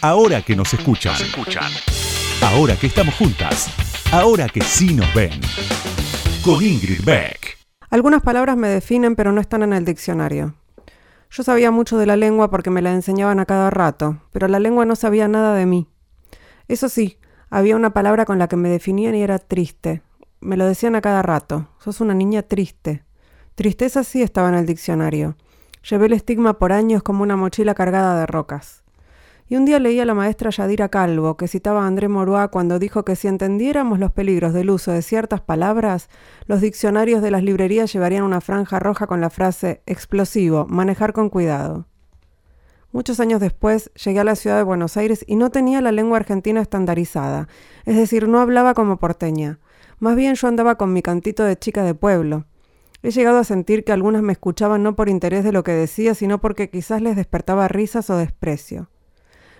Ahora que nos escuchan. escuchan. Ahora que estamos juntas. Ahora que sí nos ven. Con Ingrid Beck. Algunas palabras me definen pero no están en el diccionario. Yo sabía mucho de la lengua porque me la enseñaban a cada rato, pero la lengua no sabía nada de mí. Eso sí, había una palabra con la que me definían y era triste. Me lo decían a cada rato. Sos una niña triste. Tristeza sí estaba en el diccionario. Llevé el estigma por años como una mochila cargada de rocas. Y un día leí a la maestra Yadira Calvo, que citaba a André Morois cuando dijo que si entendiéramos los peligros del uso de ciertas palabras, los diccionarios de las librerías llevarían una franja roja con la frase explosivo, manejar con cuidado. Muchos años después llegué a la ciudad de Buenos Aires y no tenía la lengua argentina estandarizada, es decir, no hablaba como porteña. Más bien yo andaba con mi cantito de chica de pueblo. He llegado a sentir que algunas me escuchaban no por interés de lo que decía, sino porque quizás les despertaba risas o desprecio.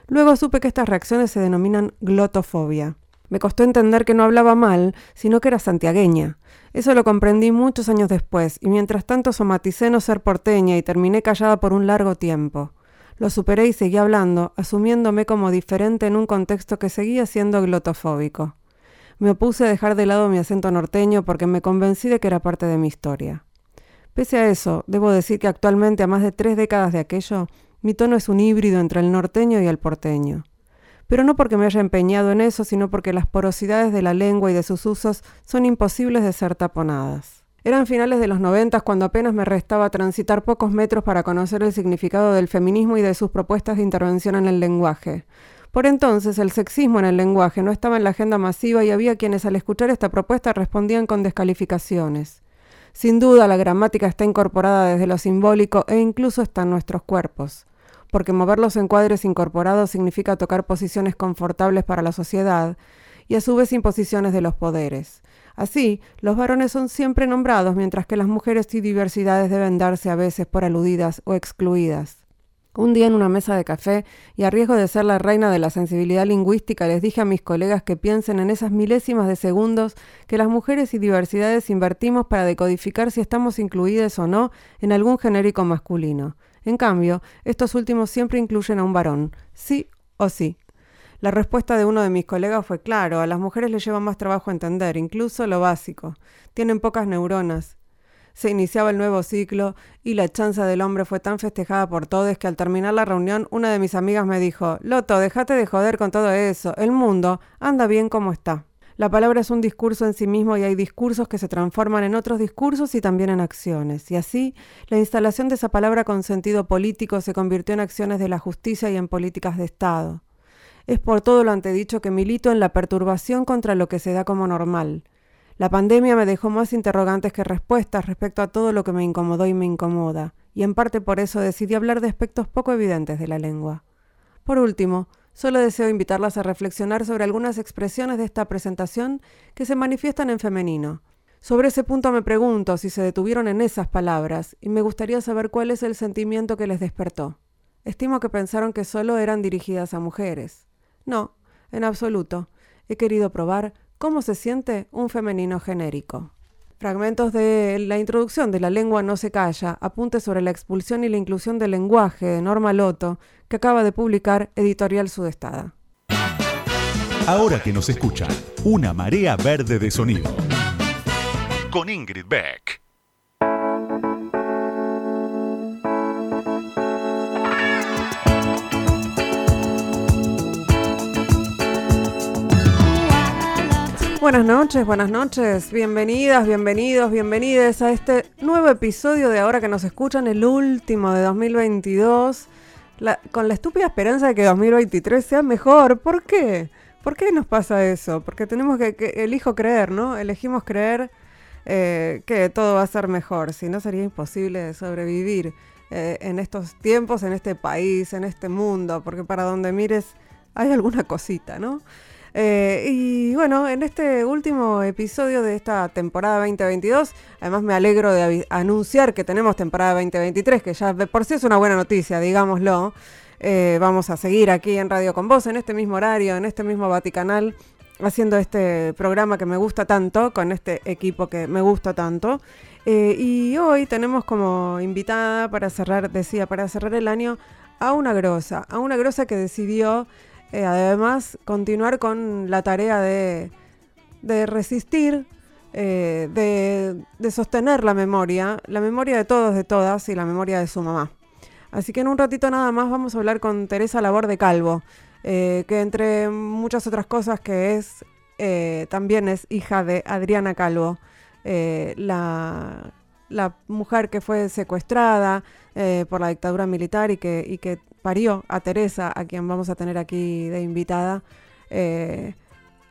Luego supe que estas reacciones se denominan glotofobia. Me costó entender que no hablaba mal, sino que era santiagueña. Eso lo comprendí muchos años después, y mientras tanto somaticé no ser porteña y terminé callada por un largo tiempo. Lo superé y seguí hablando, asumiéndome como diferente en un contexto que seguía siendo glotofóbico. Me opuse a dejar de lado mi acento norteño porque me convencí de que era parte de mi historia. Pese a eso, debo decir que actualmente, a más de tres décadas de aquello, mi tono es un híbrido entre el norteño y el porteño. Pero no porque me haya empeñado en eso, sino porque las porosidades de la lengua y de sus usos son imposibles de ser taponadas. Eran finales de los noventas cuando apenas me restaba transitar pocos metros para conocer el significado del feminismo y de sus propuestas de intervención en el lenguaje. Por entonces el sexismo en el lenguaje no estaba en la agenda masiva y había quienes al escuchar esta propuesta respondían con descalificaciones. Sin duda la gramática está incorporada desde lo simbólico e incluso está en nuestros cuerpos, porque mover los encuadres incorporados significa tocar posiciones confortables para la sociedad y a su vez imposiciones de los poderes. Así, los varones son siempre nombrados, mientras que las mujeres y diversidades deben darse a veces por aludidas o excluidas. Un día en una mesa de café, y a riesgo de ser la reina de la sensibilidad lingüística, les dije a mis colegas que piensen en esas milésimas de segundos que las mujeres y diversidades invertimos para decodificar si estamos incluidas o no en algún genérico masculino. En cambio, estos últimos siempre incluyen a un varón, sí o sí. La respuesta de uno de mis colegas fue claro, a las mujeres les lleva más trabajo entender, incluso lo básico. Tienen pocas neuronas. Se iniciaba el nuevo ciclo y la chanza del hombre fue tan festejada por todos que al terminar la reunión una de mis amigas me dijo, Loto, déjate de joder con todo eso, el mundo anda bien como está. La palabra es un discurso en sí mismo y hay discursos que se transforman en otros discursos y también en acciones. Y así, la instalación de esa palabra con sentido político se convirtió en acciones de la justicia y en políticas de Estado. Es por todo lo antedicho que milito en la perturbación contra lo que se da como normal. La pandemia me dejó más interrogantes que respuestas respecto a todo lo que me incomodó y me incomoda, y en parte por eso decidí hablar de aspectos poco evidentes de la lengua. Por último, solo deseo invitarlas a reflexionar sobre algunas expresiones de esta presentación que se manifiestan en femenino. Sobre ese punto me pregunto si se detuvieron en esas palabras, y me gustaría saber cuál es el sentimiento que les despertó. Estimo que pensaron que solo eran dirigidas a mujeres. No, en absoluto. He querido probar cómo se siente un femenino genérico. Fragmentos de la introducción de La lengua no se calla, apunte sobre la expulsión y la inclusión del lenguaje de Norma Loto, que acaba de publicar Editorial Sudestada. Ahora que nos escuchan, una marea verde de sonido. Con Ingrid Beck. Buenas noches, buenas noches, bienvenidas, bienvenidos, bienvenides a este nuevo episodio de Ahora que nos escuchan, el último de 2022, con la estúpida esperanza de que 2023 sea mejor. ¿Por qué? ¿Por qué nos pasa eso? Porque tenemos que, elijo creer, ¿no? Elegimos creer eh, que todo va a ser mejor, si no sería imposible sobrevivir eh, en estos tiempos, en este país, en este mundo, porque para donde mires hay alguna cosita, ¿no? Eh, y bueno, en este último episodio de esta temporada 2022, además me alegro de anunciar que tenemos temporada 2023, que ya por sí es una buena noticia, digámoslo. Eh, vamos a seguir aquí en Radio con Vos, en este mismo horario, en este mismo Vaticanal, haciendo este programa que me gusta tanto, con este equipo que me gusta tanto. Eh, y hoy tenemos como invitada para cerrar, decía, para cerrar el año a una grosa, a una grosa que decidió eh, además continuar con la tarea de, resistir, eh, de, de, sostener la memoria, la memoria de todos, de todas y la memoria de su mamá. Así que en un ratito nada más vamos a hablar con Teresa Labor de Calvo, que entre muchas otras cosas que es, también es hija de Adriana Calvo, la, la mujer que fue secuestrada eh, por la dictadura militar y que parió a Teresa, a quien vamos a tener aquí de invitada, eh,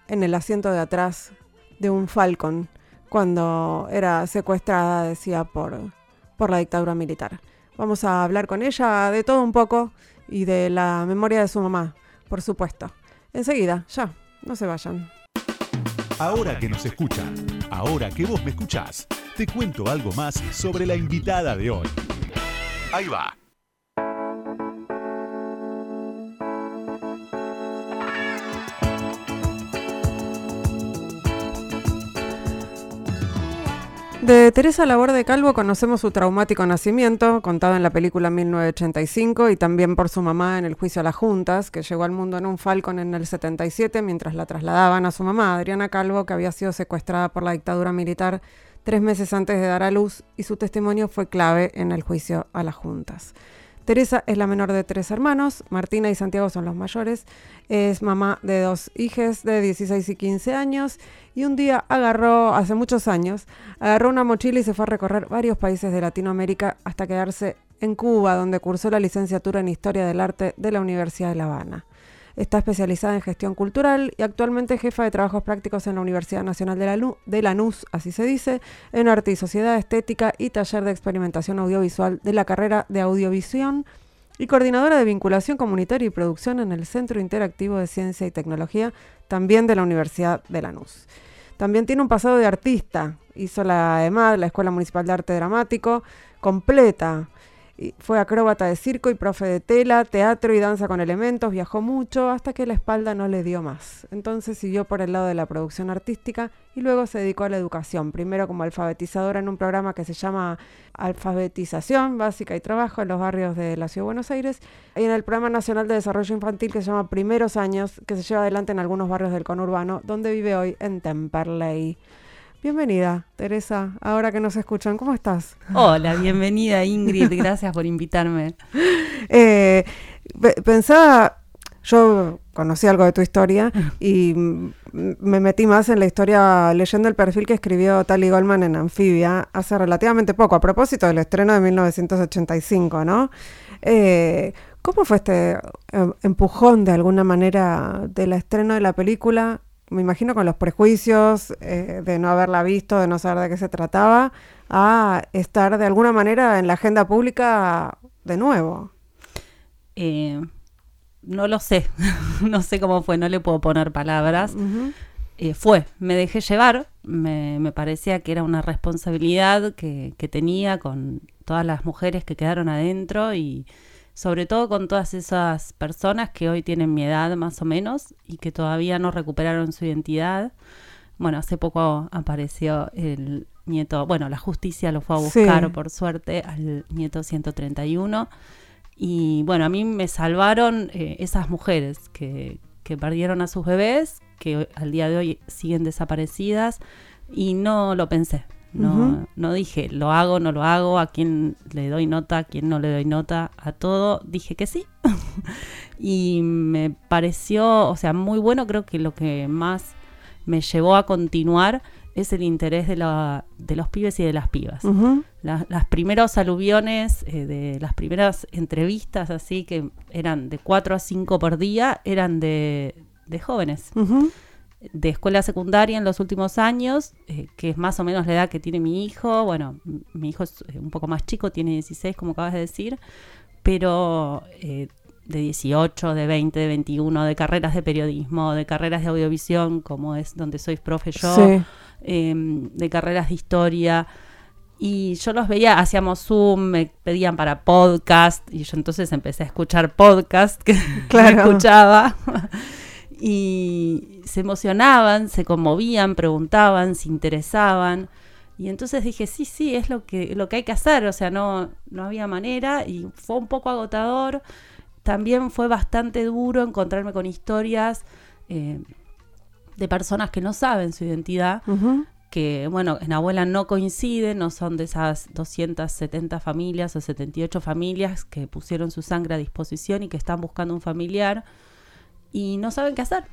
en el asiento de atrás de un Falcon cuando era secuestrada, decía, por, por la dictadura militar. Vamos a hablar con ella de todo un poco y de la memoria de su mamá, por supuesto. Enseguida, ya, no se vayan. Ahora que nos escuchan, ahora que vos me escuchás te cuento algo más sobre la invitada de hoy. Ahí va. De Teresa Labor de Calvo conocemos su traumático nacimiento, contado en la película 1985, y también por su mamá en el juicio a las juntas, que llegó al mundo en un Falcon en el 77 mientras la trasladaban a su mamá, Adriana Calvo, que había sido secuestrada por la dictadura militar tres meses antes de dar a luz y su testimonio fue clave en el juicio a las juntas. Teresa es la menor de tres hermanos, Martina y Santiago son los mayores, es mamá de dos hijas de 16 y 15 años y un día agarró, hace muchos años, agarró una mochila y se fue a recorrer varios países de Latinoamérica hasta quedarse en Cuba, donde cursó la licenciatura en Historia del Arte de la Universidad de La Habana. Está especializada en gestión cultural y actualmente jefa de trabajos prácticos en la Universidad Nacional de, la de Lanús, así se dice, en Arte y Sociedad Estética y taller de experimentación audiovisual de la carrera de Audiovisión y coordinadora de vinculación comunitaria y producción en el Centro Interactivo de Ciencia y Tecnología, también de la Universidad de Lanús. También tiene un pasado de artista, hizo la EMAD, la Escuela Municipal de Arte Dramático, completa fue acróbata de circo y profe de tela, teatro y danza con elementos, viajó mucho hasta que la espalda no le dio más. Entonces siguió por el lado de la producción artística y luego se dedicó a la educación, primero como alfabetizadora en un programa que se llama Alfabetización Básica y Trabajo en los barrios de la Ciudad de Buenos Aires y en el Programa Nacional de Desarrollo Infantil que se llama Primeros Años, que se lleva adelante en algunos barrios del conurbano, donde vive hoy en Temperley. Bienvenida, Teresa, ahora que nos escuchan, ¿cómo estás? Hola, bienvenida Ingrid, gracias por invitarme. Eh, pensaba, yo conocí algo de tu historia y me metí más en la historia leyendo el perfil que escribió Tali Goldman en Anfibia hace relativamente poco, a propósito del estreno de 1985, ¿no? Eh, ¿Cómo fue este eh, empujón de alguna manera del estreno de la película me imagino con los prejuicios eh, de no haberla visto, de no saber de qué se trataba, a estar de alguna manera en la agenda pública de nuevo. Eh, no lo sé, no sé cómo fue, no le puedo poner palabras. Eh, fue, me dejé llevar, me, me, parecía que era una responsabilidad que, que tenía con todas las mujeres que quedaron adentro y sobre todo con todas esas personas que hoy tienen mi edad más o menos y que todavía no recuperaron su identidad. Bueno, hace poco apareció el nieto, bueno, la justicia lo fue a buscar por suerte al nieto 131 y bueno, a mí me salvaron eh, esas mujeres que, que perdieron a sus bebés, que al día de hoy siguen desaparecidas y no lo pensé, no, no dije, lo hago, no lo hago, a quién le doy nota, a quién no le doy nota, a todo. Dije que sí. y me pareció, o sea, muy bueno. Creo que lo que más me llevó a continuar es el interés de, la, de los pibes y de las pibas. las primeros aluviones, eh, de las primeras entrevistas así, que eran de 4 a 5 por día, eran de, de jóvenes de escuela secundaria en los últimos años, eh, que es más o menos la edad que tiene mi hijo. Bueno, mi hijo es eh, un poco más chico, tiene 16, como acabas de decir, pero eh, de 18, de 20, de 21, de carreras de periodismo, de carreras de audiovisión, como es donde soy profe yo, em, de carreras de historia. Y yo los veía, hacíamos Zoom, me pedían para podcast, y yo entonces empecé a escuchar podcast que claro. escuchaba y se emocionaban, se conmovían, preguntaban, se interesaban. Y entonces dije, sí, sí, es lo que, lo que hay que hacer, o sea, no, no había manera y fue un poco agotador. también fue bastante duro encontrarme con historias eh, de personas que no saben su identidad, que, bueno, en abuela no coinciden, no son de esas 270 familias o 78 familias que pusieron su sangre a disposición y que están buscando un familiar y no saben qué hacer.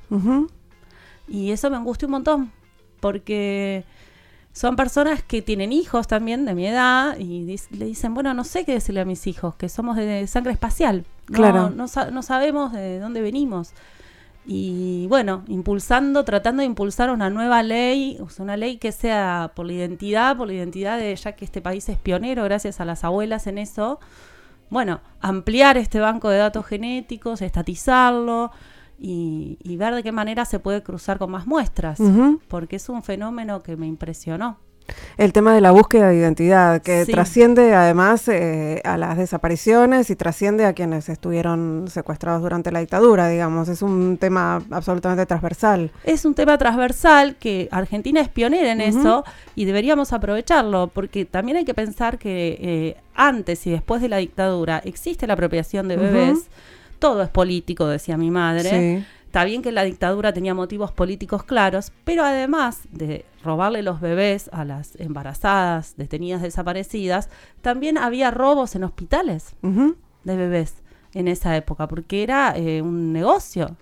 Y eso me angustia un montón, porque son personas que tienen hijos también de mi edad y le dicen, bueno, no sé qué decirle a mis hijos, que somos de sangre espacial. claro. No, no sabemos de dónde venimos y bueno, impulsando, tratando de impulsar una nueva ley, una ley que sea por la identidad, por la identidad de ya que este país es pionero gracias a las abuelas en eso, bueno, ampliar este banco de datos genéticos, estatizarlo y, ver de qué manera se puede cruzar con más muestras, porque es un fenómeno que me impresionó. El tema de la búsqueda de identidad, que trasciende además eh, a las desapariciones y trasciende a quienes estuvieron secuestrados durante la dictadura, digamos. Es un tema absolutamente transversal. Es un tema transversal que Argentina es pionera en eso y deberíamos aprovecharlo, porque también hay que pensar que eh, antes y después de la dictadura existe la apropiación de bebés. Todo es político, decía mi madre. Sí. Está bien que la dictadura tenía motivos políticos claros, pero además de robarle los bebés a las embarazadas, detenidas, desaparecidas, también había robos en hospitales de bebés en esa época, porque era eh, un negocio.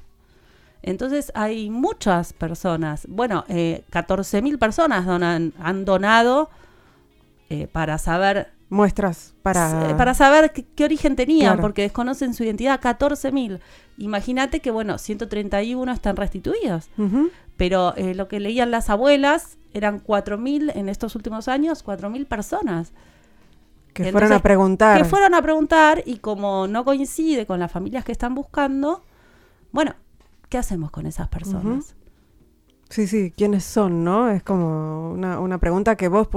Entonces hay muchas personas, bueno, eh, 14.000 personas donan, han donado eh, para saber muestras para... Para saber qué, origen tenían, porque desconocen su identidad, 14.000. Imagínate que, bueno, 131 están restituidos, pero eh, lo que leían las abuelas eran 4.000 en estos últimos años, 4.000 personas. Que fueron a preguntar. Que fueron a preguntar y como no coincide con las familias que están buscando, bueno, ¿qué hacemos con esas personas? Sí, sí, ¿quiénes son, no? Es como una, una pregunta que vos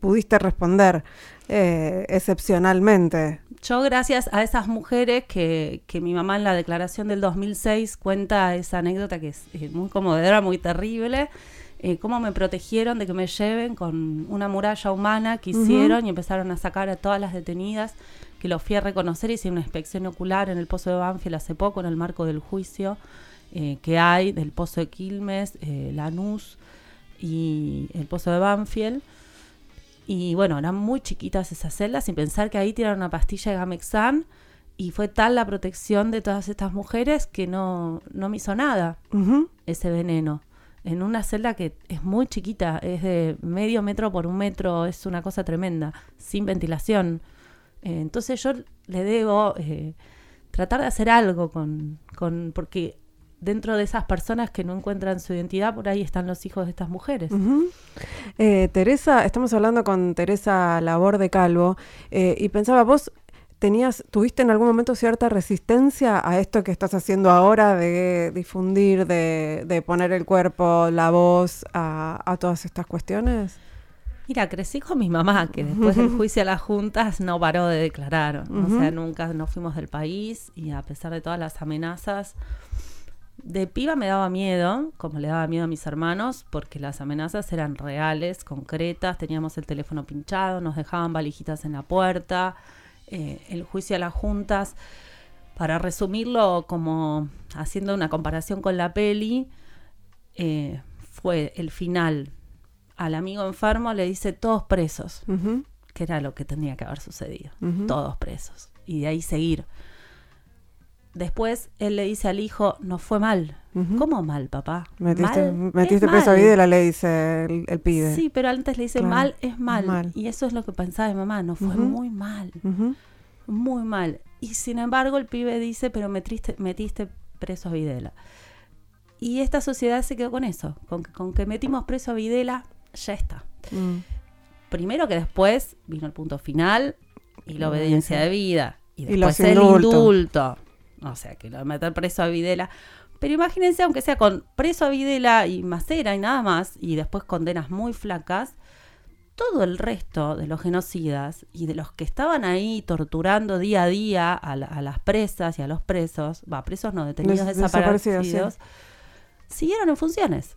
pudiste responder eh, excepcionalmente. Yo gracias a esas mujeres que, que, mi mamá en la declaración del 2006 cuenta esa anécdota que es, muy conmovedora, muy terrible, eh, cómo me protegieron de que me lleven con una muralla humana que hicieron y empezaron a sacar a todas las detenidas, que lo fui a reconocer, hice una inspección ocular en el Pozo de Banfield hace poco en el marco del juicio eh, que hay del Pozo de Quilmes, Lanús y el Pozo de Banfield. Y bueno, eran muy chiquitas esas celdas, sin pensar que ahí tiraron una pastilla de Gamexan y fue tal la protección de todas estas mujeres que no, no me hizo nada ese veneno. En una celda que es muy chiquita, es de medio metro por un metro, es una cosa tremenda, sin ventilación. Eh, entonces yo le debo eh, tratar de hacer algo con, con, porque dentro de esas personas que no encuentran su identidad, por ahí están los hijos de estas mujeres. Eh, Teresa, estamos hablando con Teresa Labor de Calvo, eh, y pensaba, vos tenías, tuviste en algún momento cierta resistencia a esto que estás haciendo ahora de difundir, de, poner el cuerpo, la voz a, todas estas cuestiones? Mira, crecí con mi mamá, que después del juicio a las juntas no paró de declarar. O sea, nunca nos fuimos del país y a pesar de todas las amenazas, de piba me daba miedo, como le daba miedo a mis hermanos, porque las amenazas eran reales, concretas, teníamos el teléfono pinchado, nos dejaban valijitas en la puerta, eh, el juicio a las juntas. Para resumirlo, como haciendo una comparación con la peli, eh, fue el final. Al amigo enfermo le dice todos presos, que era lo que tenía que haber sucedido, todos presos. Y de ahí seguir. Después él le dice al hijo, no fue mal. ¿Cómo mal, papá? Metiste, preso a Videla, le dice el, el, pibe. Sí, pero antes le dice, mal es mal. Y eso es lo que pensaba mi mamá, no fue muy mal. Muy mal. Y sin embargo el pibe dice, pero metiste, metiste preso a Videla. Y esta sociedad se quedó con eso, con, con que metimos preso a Videla, ya está. Mm. Primero que después vino el punto final y la obediencia de vida. Y después el indulto o sea, que lo meter preso a Videla. Pero imagínense, aunque sea con preso a Videla y Macera y nada más, y después condenas muy flacas, todo el resto de los genocidas y de los que estaban ahí torturando día a día a, las presas y a los presos, va, presos no, detenidos desaparecidos, siguieron en funciones.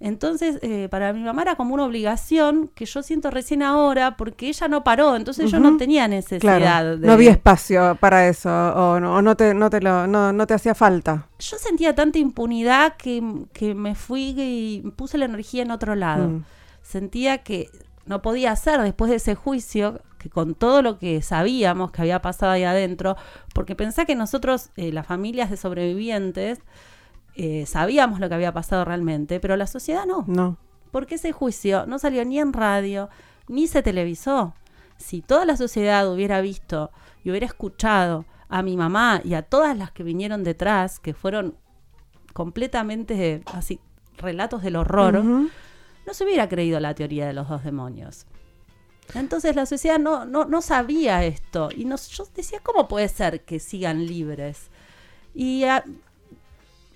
Entonces, eh, para mi mamá era como una obligación que yo siento recién ahora porque ella no paró, entonces yo no tenía necesidad de... No había espacio para eso o no, te, no, te lo, no, te hacía falta. Yo sentía tanta impunidad que, me fui y puse la energía en otro lado. Mm. Sentía que no podía hacer después de ese juicio, que con todo lo que sabíamos que había pasado ahí adentro, porque pensé que nosotros, eh, las familias de sobrevivientes, eh, sabíamos lo que había pasado realmente, pero la sociedad no. No. Porque ese juicio no salió ni en radio, ni se televisó. Si toda la sociedad hubiera visto y hubiera escuchado a mi mamá y a todas las que vinieron detrás, que fueron completamente así, relatos del horror, no se hubiera creído la teoría de los dos demonios. Entonces la sociedad no, no, no sabía esto. Y nos, yo decía, ¿cómo puede ser que sigan libres? Y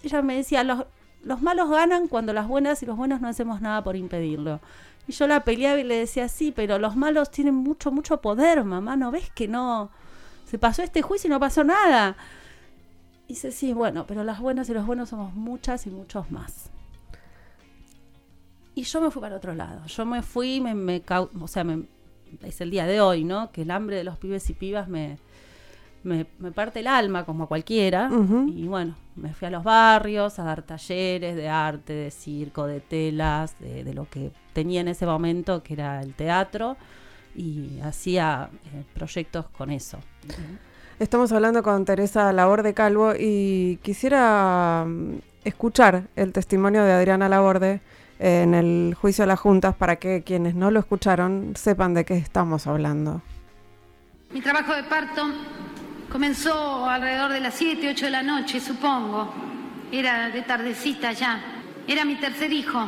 ella me decía, los, los malos ganan cuando las buenas y los buenos no hacemos nada por impedirlo. Y yo la peleaba y le decía, sí, pero los malos tienen mucho, mucho poder, mamá, ¿no ves que no? Se pasó este juicio y no pasó nada. Y dice, sí, bueno, pero las buenas y los buenos somos muchas y muchos más. Y yo me fui para otro lado. Yo me fui, me, me o sea, es el día de hoy, ¿no? Que el hambre de los pibes y pibas me, me, parte el alma como cualquiera. Y bueno, me fui a los barrios a dar talleres de arte, de circo, de telas, de, lo que tenía en ese momento, que era el teatro, y hacía eh, proyectos con eso. Estamos hablando con Teresa Laborde Calvo y quisiera mm, escuchar el testimonio de Adriana Laborde en el juicio de las juntas para que quienes no lo escucharon sepan de qué estamos hablando. Mi trabajo de parto Comenzó alrededor de las 7, 8 de la noche, supongo. Era de tardecita ya. Era mi tercer hijo.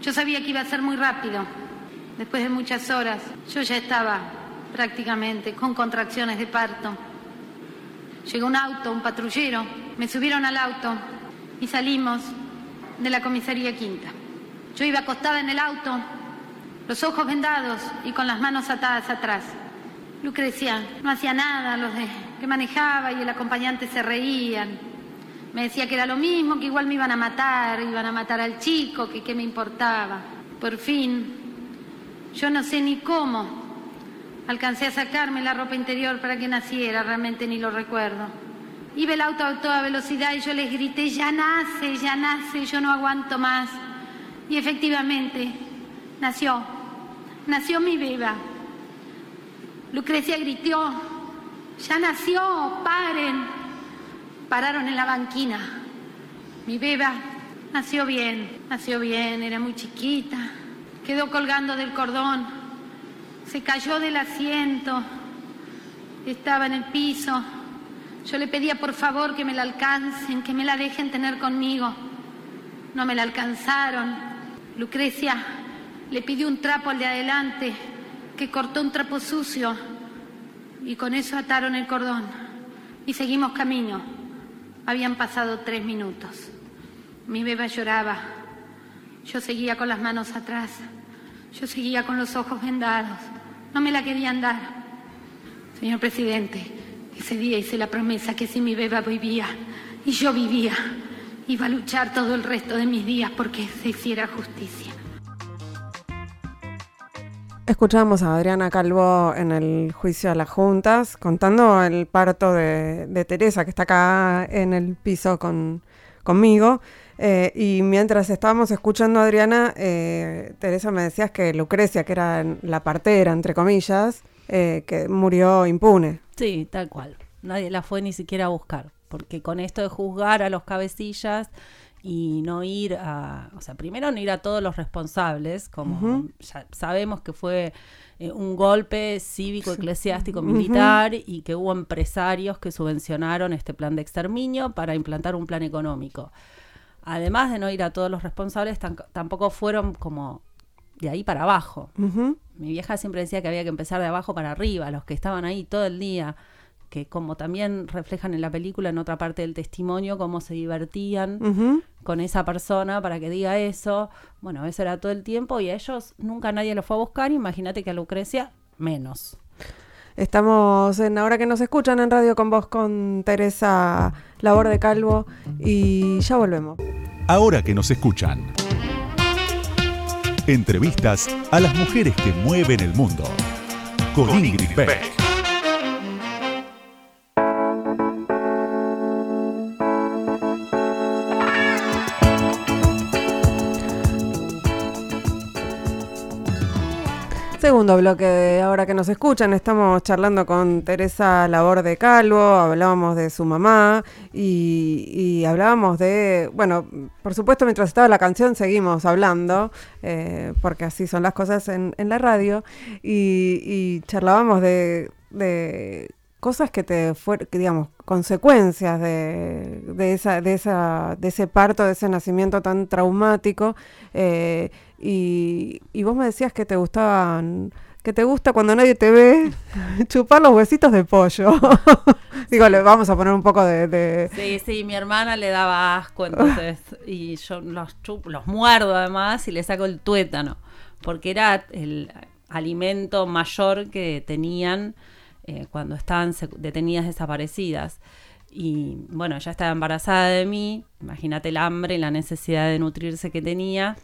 Yo sabía que iba a ser muy rápido. Después de muchas horas, yo ya estaba prácticamente con contracciones de parto. Llegó un auto, un patrullero, me subieron al auto y salimos de la comisaría quinta. Yo iba acostada en el auto, los ojos vendados y con las manos atadas atrás. Lucrecia no hacía nada, los de, que manejaba y el acompañante se reían. Me decía que era lo mismo, que igual me iban a matar, iban a matar al chico, que qué me importaba. Por fin, yo no sé ni cómo, alcancé a sacarme la ropa interior para que naciera, realmente ni lo recuerdo. Iba el auto a toda velocidad y yo les grité, ya nace, ya nace, yo no aguanto más. Y efectivamente, nació, nació mi beba. Lucrecia gritó, ya nació, paren. Pararon en la banquina. Mi beba nació bien, nació bien, era muy chiquita. Quedó colgando del cordón. Se cayó del asiento. Estaba en el piso. Yo le pedía por favor que me la alcancen, que me la dejen tener conmigo. No me la alcanzaron. Lucrecia le pidió un trapo al de adelante que cortó un trapo sucio y con eso ataron el cordón y seguimos camino. Habían pasado tres minutos. Mi beba lloraba. Yo seguía con las manos atrás. Yo seguía con los ojos vendados. No me la querían dar. Señor presidente, ese día hice la promesa que si mi beba vivía y yo vivía, iba a luchar todo el resto de mis días porque se hiciera justicia. Escuchamos a Adriana Calvo en el juicio a las juntas contando el parto de, Teresa, que está acá en el piso con, conmigo. Eh, y mientras estábamos escuchando a Adriana, eh, Teresa me decías que Lucrecia, que era la partera, entre comillas, eh, que murió impune. Sí, tal cual. Nadie la fue ni siquiera a buscar, porque con esto de juzgar a los cabecillas y no ir a, o sea, primero no ir a todos los responsables, como ya sabemos que fue eh, un golpe cívico, eclesiástico, militar y que hubo empresarios que subvencionaron este plan de exterminio para implantar un plan económico. Además de no ir a todos los responsables, tampoco fueron como de ahí para abajo. Mi vieja siempre decía que había que empezar de abajo para arriba, los que estaban ahí todo el día que como también reflejan en la película, en otra parte del testimonio, cómo se divertían con esa persona para que diga eso. Bueno, eso era todo el tiempo y a ellos nunca nadie lo fue a buscar. Imagínate que a Lucrecia menos. Estamos en ahora que nos escuchan en radio con vos con Teresa Labor de Calvo y ya volvemos. Ahora que nos escuchan. Entrevistas a las mujeres que mueven el mundo. Con Ingrid Beck. Segundo bloque ahora que nos escuchan, estamos charlando con Teresa Labor de Calvo, hablábamos de su mamá y, hablábamos de, bueno, por supuesto mientras estaba la canción seguimos hablando, eh, porque así son las cosas en, en la radio, y, charlábamos de, de cosas que te fueron, digamos, consecuencias de, de, esa, de, esa, de ese parto, de ese nacimiento tan traumático. Eh, y, y, vos me decías que te gustaban, que te gusta cuando nadie te ve chupar los huesitos de pollo. Digo, le vamos a poner un poco de, de, Sí, sí, mi hermana le daba asco, entonces, y yo los chupo, los muerdo además y le saco el tuétano, porque era el alimento mayor que tenían eh, cuando estaban detenidas desaparecidas. Y bueno, ya estaba embarazada de mí, imagínate el hambre y la necesidad de nutrirse que tenía.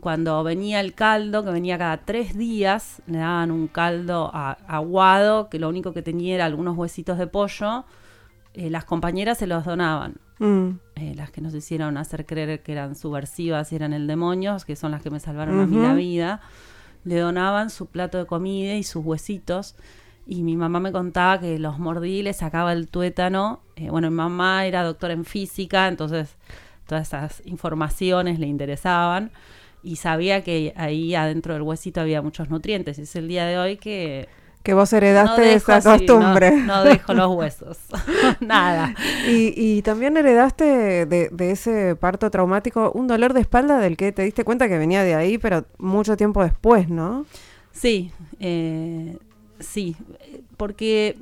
Cuando venía el caldo, que venía cada tres días, le daban un caldo aguado, que lo único que tenía era algunos huesitos de pollo, eh, las compañeras se los donaban. Mm. Eh, las que nos hicieron hacer creer que eran subversivas y eran el demonio, que son las que me salvaron uh -huh. a mí la vida, le donaban su plato de comida y sus huesitos y mi mamá me contaba que los mordí le sacaba el tuétano. Eh, bueno, mi mamá era doctora en física, entonces todas esas informaciones le interesaban y sabía que ahí adentro del huesito había muchos nutrientes. Es el día de hoy que... Que vos heredaste no esa así, costumbre. No, no, dejo los huesos, nada. Y, y, también heredaste de, de, ese parto traumático un dolor de espalda del que te diste cuenta que venía de ahí, pero mucho tiempo después, ¿no? Sí, eh, sí, porque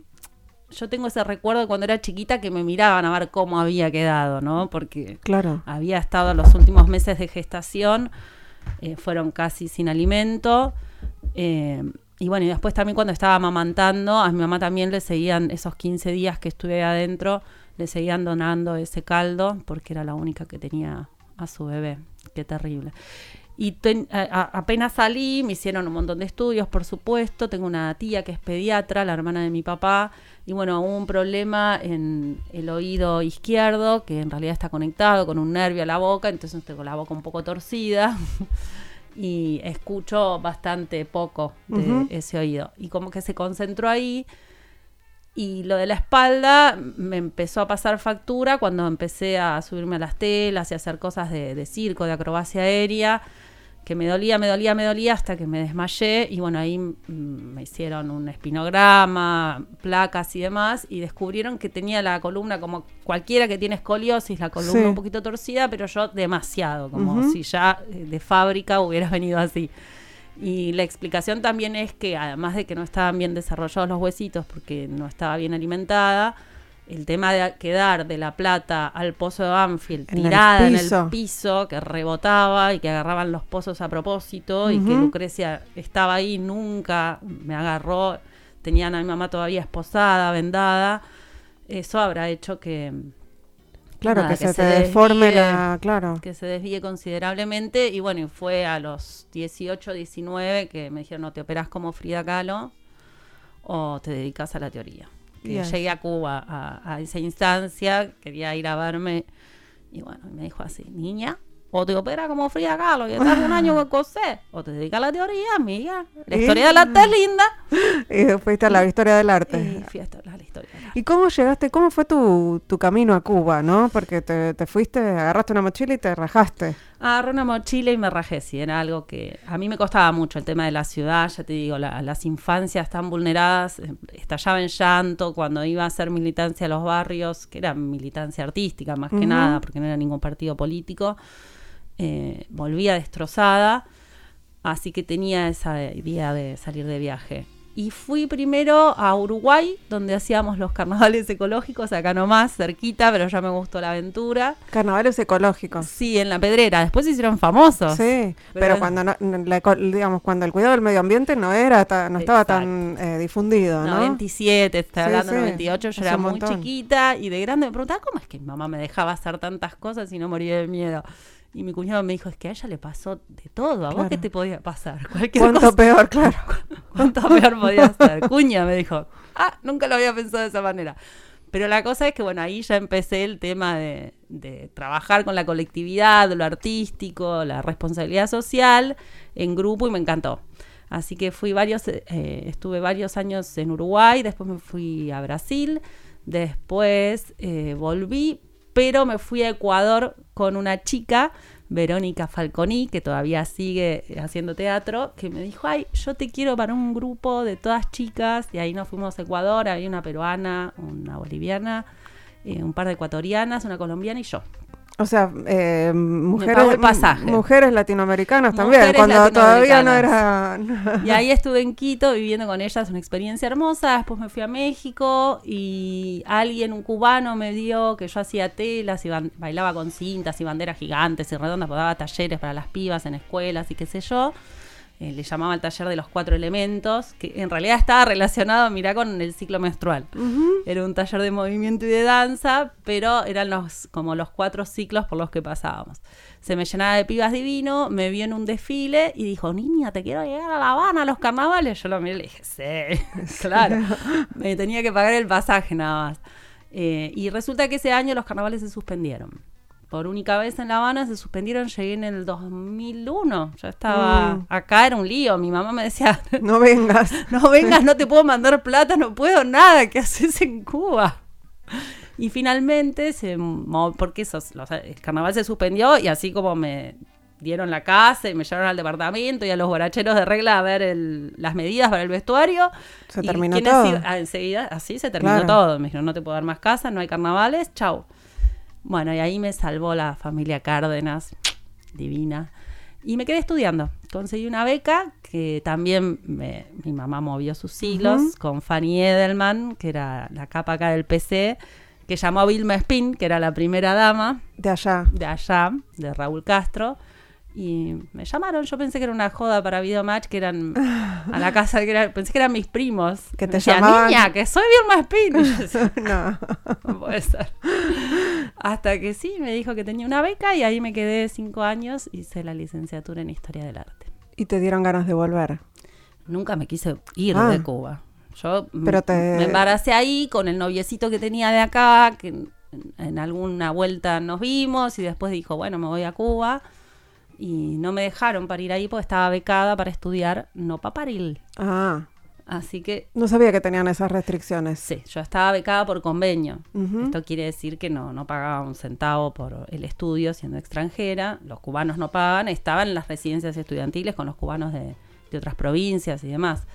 yo tengo ese recuerdo de cuando era chiquita que me miraban a ver cómo había quedado, ¿no? Porque claro. había estado los últimos meses de gestación, eh, fueron casi sin alimento. Eh, y bueno, y después también cuando estaba amamantando, a mi mamá también le seguían esos 15 días que estuve adentro, le seguían donando ese caldo porque era la única que tenía a su bebé. Qué terrible. Y ten, a, apenas salí, me hicieron un montón de estudios, por supuesto. Tengo una tía que es pediatra, la hermana de mi papá. Y bueno, hubo un problema en el oído izquierdo, que en realidad está conectado con un nervio a la boca, entonces tengo la boca un poco torcida. y escucho bastante poco de uh -huh. ese oído. Y como que se concentró ahí. Y lo de la espalda me empezó a pasar factura cuando empecé a subirme a las telas y a hacer cosas de, de circo, de acrobacia aérea que me dolía, me dolía, me dolía hasta que me desmayé y bueno, ahí me hicieron un espinograma, placas y demás y descubrieron que tenía la columna como cualquiera que tiene escoliosis, la columna sí. un poquito torcida, pero yo demasiado, como uh -huh. si ya de fábrica hubiera venido así. Y la explicación también es que además de que no estaban bien desarrollados los huesitos porque no estaba bien alimentada, el tema de quedar de la plata al pozo de Banfield en tirada el en el piso, que rebotaba y que agarraban los pozos a propósito uh -huh. y que Lucrecia estaba ahí, nunca me agarró, tenían a mi mamá todavía esposada, vendada, eso habrá hecho que... Claro, nada, que, que, se, se te deforme la... Claro. Que se desvíe considerablemente y bueno, y fue a los 18, 19 que me dijeron, no, te operás como Frida Kahlo o te dedicas a la teoría que yes. llegué a Cuba a, a, esa instancia, quería ir a verme y bueno, me dijo así, niña, o te opera como Frida Kahlo y estás un año con coser, o te dedicas a la teoría, amiga. La historia del arte es linda. Y fuiste a la historia del arte. Y fui a la historia del arte. ¿Y cómo llegaste, cómo fue tu, tu camino a Cuba, no? Porque te, te, fuiste, agarraste una mochila y te rajaste. Agarré una mochila y me rajé, sí, era algo que a mí me costaba mucho el tema de la ciudad, ya te digo, la, las infancias tan vulneradas, eh, estallaba en llanto cuando iba a hacer militancia a los barrios, que era militancia artística más uh -huh. que nada, porque no era ningún partido político eh, volvía destrozada, así que tenía esa idea de salir de viaje. Y fui primero a Uruguay, donde hacíamos los carnavales ecológicos, acá nomás, cerquita, pero ya me gustó la aventura. Carnavales ecológicos. Sí, en la pedrera. Después se hicieron famosos. Sí, pero, Pero- cuando no- la digamos cuando el cuidado del medio ambiente no era ta- no estaba Exacto. tan eh, difundido, ¿no? 97, está Sí, hablando sí, 98, yo hace era muy montón. chiquita y de grande me preguntaba cómo es que mi mamá me dejaba hacer tantas cosas y no moría de miedo. Y mi cuñado me dijo, es que a ella le pasó de todo, ¿a vos qué te podía pasar? Cualquier Cuánto cosa. peor, claro. ¿Cuánto peor podía ser? Cuña me dijo, ah, nunca lo había pensado de esa manera. Pero la cosa es que, bueno, ahí ya empecé el tema de, de trabajar con la colectividad, lo artístico, la responsabilidad social en grupo y me encantó. Así que fui varios, eh, estuve varios años en Uruguay, después me fui a Brasil, después eh, volví, pero me fui a Ecuador con una chica, Verónica Falconi, que todavía sigue haciendo teatro, que me dijo, ay, yo te quiero para un grupo de todas chicas, y ahí nos fuimos a Ecuador, había una peruana, una boliviana, eh, un par de ecuatorianas, una colombiana y yo. O sea, eh, mujeres, mujeres latinoamericanas también, cuando todavía no era... Y ahí estuve en Quito viviendo con ellas, una experiencia hermosa. Después me fui a México y alguien, un cubano, me dio que yo hacía telas y bailaba con cintas y banderas gigantes y redondas, pues daba talleres para las pibas en escuelas y qué sé yo. Eh, le llamaba el taller de los cuatro elementos, que en realidad estaba relacionado, mirá, con el ciclo menstrual. Era un taller de movimiento y de danza, pero eran los, como los cuatro ciclos por los que pasábamos. Se me llenaba de pibas divino, me vio en un desfile y dijo, niña, te quiero llegar a La Habana a los carnavales. Yo lo miré y le dije, sí, claro. me tenía que pagar el pasaje nada más. Eh, y resulta que ese año los carnavales se suspendieron. Por única vez en La Habana se suspendieron, llegué en el 2001. Ya estaba Mm. acá, era un lío. Mi mamá me decía, No vengas. no vengas, no te puedo mandar plata, no puedo nada, ¿qué haces en Cuba? Y finalmente, se, porque los- el carnaval se suspendió y así como me dieron la casa y me llevaron al departamento y a los borracheros de regla a ver el- las medidas para el vestuario. Se y terminó todo. iba- ah, enseguida, así se terminó Claro. todo. Me dijeron, no te puedo dar más casa, no hay carnavales, chau. Bueno, y ahí me salvó la familia Cárdenas, divina. Y me quedé estudiando. Conseguí una beca que también me- mi mamá movió sus hilos Ujú. con Fanny Edelman, que era la capa acá del PC, que llamó a Vilma Spin, que era la primera dama De allá. de allá, de Raúl Castro. Y me llamaron, yo pensé que era una joda para Videomatch, que eran a la casa, que era- pensé que eran mis primos. Que te decían, llamaban- niña, que soy Vilma Spin. Decía, no. no puede ser. Hasta que sí, me dijo que tenía una beca y ahí me quedé cinco años, hice la licenciatura en Historia del Arte. Y te dieron ganas de volver. Nunca me quise ir Ah. de Cuba. Yo Pero te- me embaracé ahí con el noviecito que tenía de acá, que en, alguna vuelta nos vimos y después dijo, bueno, me voy a Cuba. Y no me dejaron para ir ahí porque estaba becada para estudiar, no para parir. Ah, Así que no sabía que tenían esas restricciones. sí, yo estaba becada por convenio. Esto quiere decir que no, no pagaba un centavo por el estudio siendo extranjera. Los cubanos no pagan, estaban en las residencias estudiantiles con los cubanos de, de otras provincias y demás.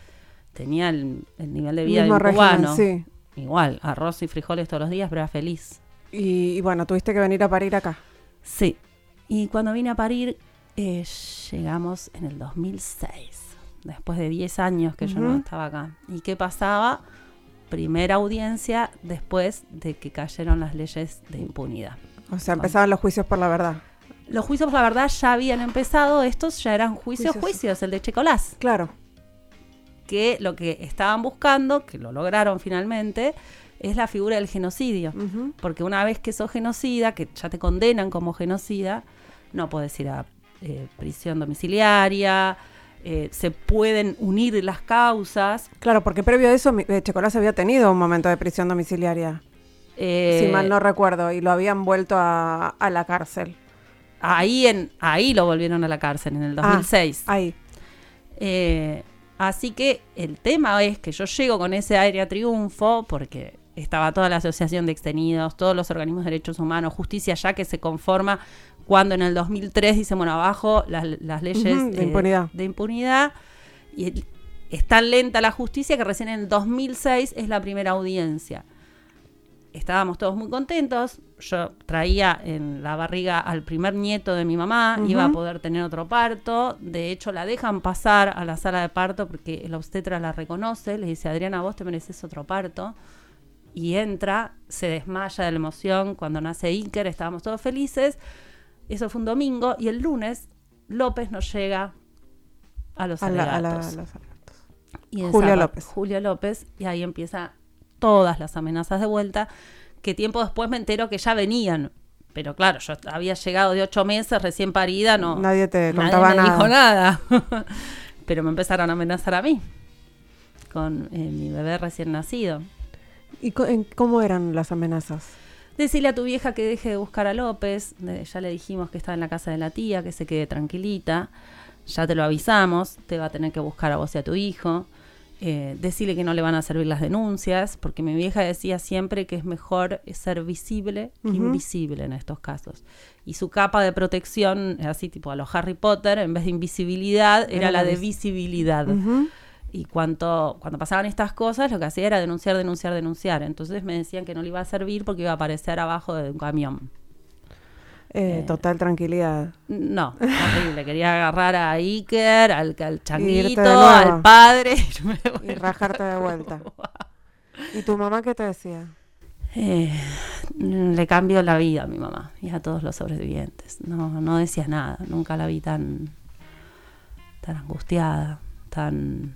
Tenía el, el nivel de vida de Mismo un régimen, cubano. sí. Igual, arroz y frijoles todos los días, pero era feliz. Y, y bueno, tuviste que venir a parir acá. Sí. Y cuando vine a parir, eh, llegamos en el 2006, después de 10 años que yo no estaba acá. ¿Y qué pasaba? Primera audiencia después de que cayeron las leyes de impunidad. O sea, empezaban los juicios por la verdad. Los juicios, la verdad, ya habían empezado. Estos ya eran juicios, Juicios. juicios, el de Checolás. Claro. Que lo que estaban buscando, que lo lograron finalmente, es la figura del genocidio. Porque una vez que sos genocida, que ya te condenan como genocida, no puedes ir a eh, prisión domiciliaria, eh, se pueden unir las causas. Claro, porque previo a eso, eh, Checolás había tenido un momento de prisión domiciliaria, eh, si mal no recuerdo, y lo habían vuelto a, a la cárcel. ahí, en, ahí lo volvieron a la cárcel, en el 2006. Ah, ahí. Eh, así que el tema es que yo llego con ese aire a triunfo porque estaba toda la Asociación de Extenidos, todos los organismos de derechos humanos, justicia ya que se conforma cuando en el 2003 dicen, bueno, abajo las, las leyes Ujú, de eh, impunidad. de impunidad. Y es tan lenta la justicia que recién en el 2006 es la primera audiencia. estábamos todos muy contentos. Yo traía en la barriga al primer nieto de mi mamá, iba a poder tener otro parto. De hecho, la dejan pasar a la sala de parto porque el obstetra la reconoce, le dice, Adriana, vos te mereces otro parto. Y entra, se desmaya de la emoción cuando nace Iker, estábamos todos felices. Eso fue un domingo y el lunes López nos llega a los alegatos. Julio López. Julio López, y ahí empieza todas las amenazas de vuelta, que tiempo después me entero que ya venían. Pero claro, yo había llegado de ocho meses, recién parida, no. Nadie te contaba nadie me dijo nada. Pero me empezaron a amenazar a mí, con eh, mi bebé recién nacido. ¿Y cómo eran las amenazas? Decirle a tu vieja que deje de buscar a López, ya le dijimos que estaba en la casa de la tía, que se quede tranquilita, ya te lo avisamos, te va a tener que buscar a vos y a tu hijo. Eh, decirle que no le van a servir las denuncias, porque mi vieja decía siempre que es mejor ser visible que invisible en estos casos. Y su capa de protección, así tipo a los Harry Potter, en vez de invisibilidad, era, la de visibilidad. Y cuando, cuando pasaban estas cosas, lo que hacía era denunciar, denunciar, denunciar. Entonces me decían que no le iba a servir porque iba a aparecer abajo de un camión. Eh, eh, total tranquilidad. No, horrible. Quería agarrar a Iker, al, al changuito, al padre. Y, rajarte de vuelta. ¿Y tu mamá qué te decía? Eh, le cambió la vida a mi mamá y a todos los sobrevivientes. No, no decía nada. Nunca la vi tan, tan angustiada, tan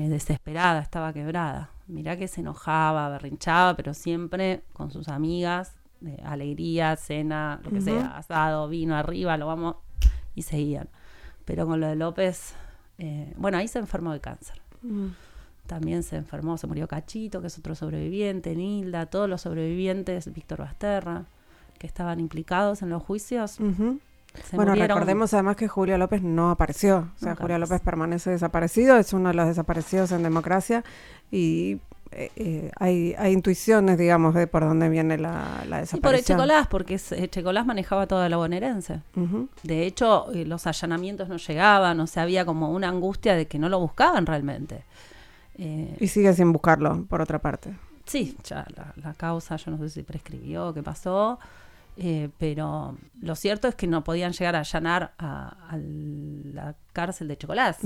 desesperada. Estaba quebrada. Mirá que se enojaba, berrinchaba, pero siempre con sus amigas alegría, cena, lo que sea, asado, vino arriba, lo vamos, y seguían. Pero con lo de López, eh, bueno, ahí se enfermó de cáncer. Mm. También se enfermó, se murió Cachito, que es otro sobreviviente, Nilda, todos los sobrevivientes, Víctor Basterra, que estaban implicados en los juicios. Bueno, recordemos además que Julio López no apareció. O sea, Julio López permanece desaparecido, es uno de los desaparecidos en democracia y eh, eh, hay, hay, intuiciones, digamos, de por dónde viene la, la desaparición. Y por Echecolás, porque Echecolás manejaba toda la bonaerense. De hecho, eh, los allanamientos no llegaban, o sea, había como una angustia de que no lo buscaban realmente. y sigue sin buscarlo, por otra parte. Sí, ya la, la causa, yo no sé si prescribió, qué pasó. Eh, pero lo cierto es que no podían llegar a allanar a, la cárcel de Chocolás,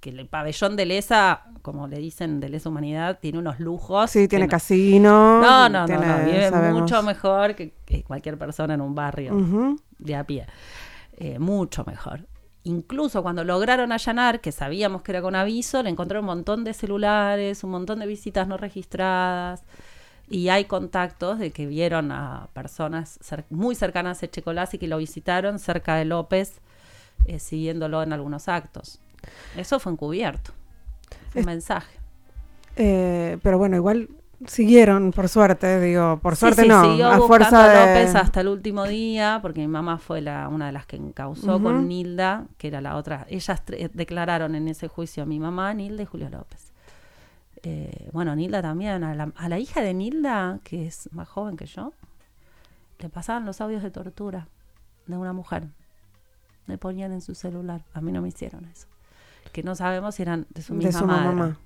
que el pabellón de Lesa, como le dicen de Lesa Humanidad, tiene unos lujos. Sí, tiene casino. No, no, no, no, vive mucho mejor que, cualquier persona en un barrio de a pie. Eh, mucho mejor. Incluso cuando lograron allanar, que sabíamos que era con aviso, le encontraron un montón de celulares, un montón de visitas no registradas y hay contactos de que vieron a personas muy cercanas a Echecolás y que lo visitaron cerca de López, eh, siguiéndolo en algunos actos. Eso fue encubierto, fue un mensaje. Eh, pero bueno, igual siguieron, por suerte, digo, por suerte sí, no, siguió a fuerza de... López hasta el último día, porque mi mamá fue la, una de las que encausó con Nilda, que era la otra. Ellas declararon en ese juicio a mi mamá, Nilda y Julio López. Eh, bueno, Nilda también, a la, hija de Nilda, que es más joven que yo, le pasaban los audios de tortura de una mujer. Le ponían en su celular. A mí no me hicieron eso. Que no sabemos si eran de su misma mamá.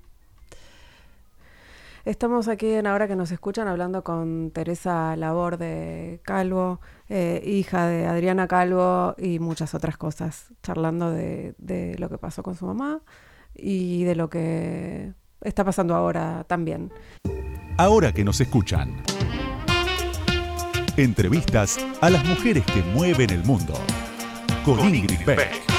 Estamos aquí en ahora que nos escuchan hablando con Teresa Labor de Calvo, eh, hija de Adriana Calvo y muchas otras cosas, charlando de, de lo que pasó con su mamá y de lo que está pasando ahora también. Ahora que nos escuchan. Entrevistas a las mujeres que mueven el mundo. Con, Ingrid Beck.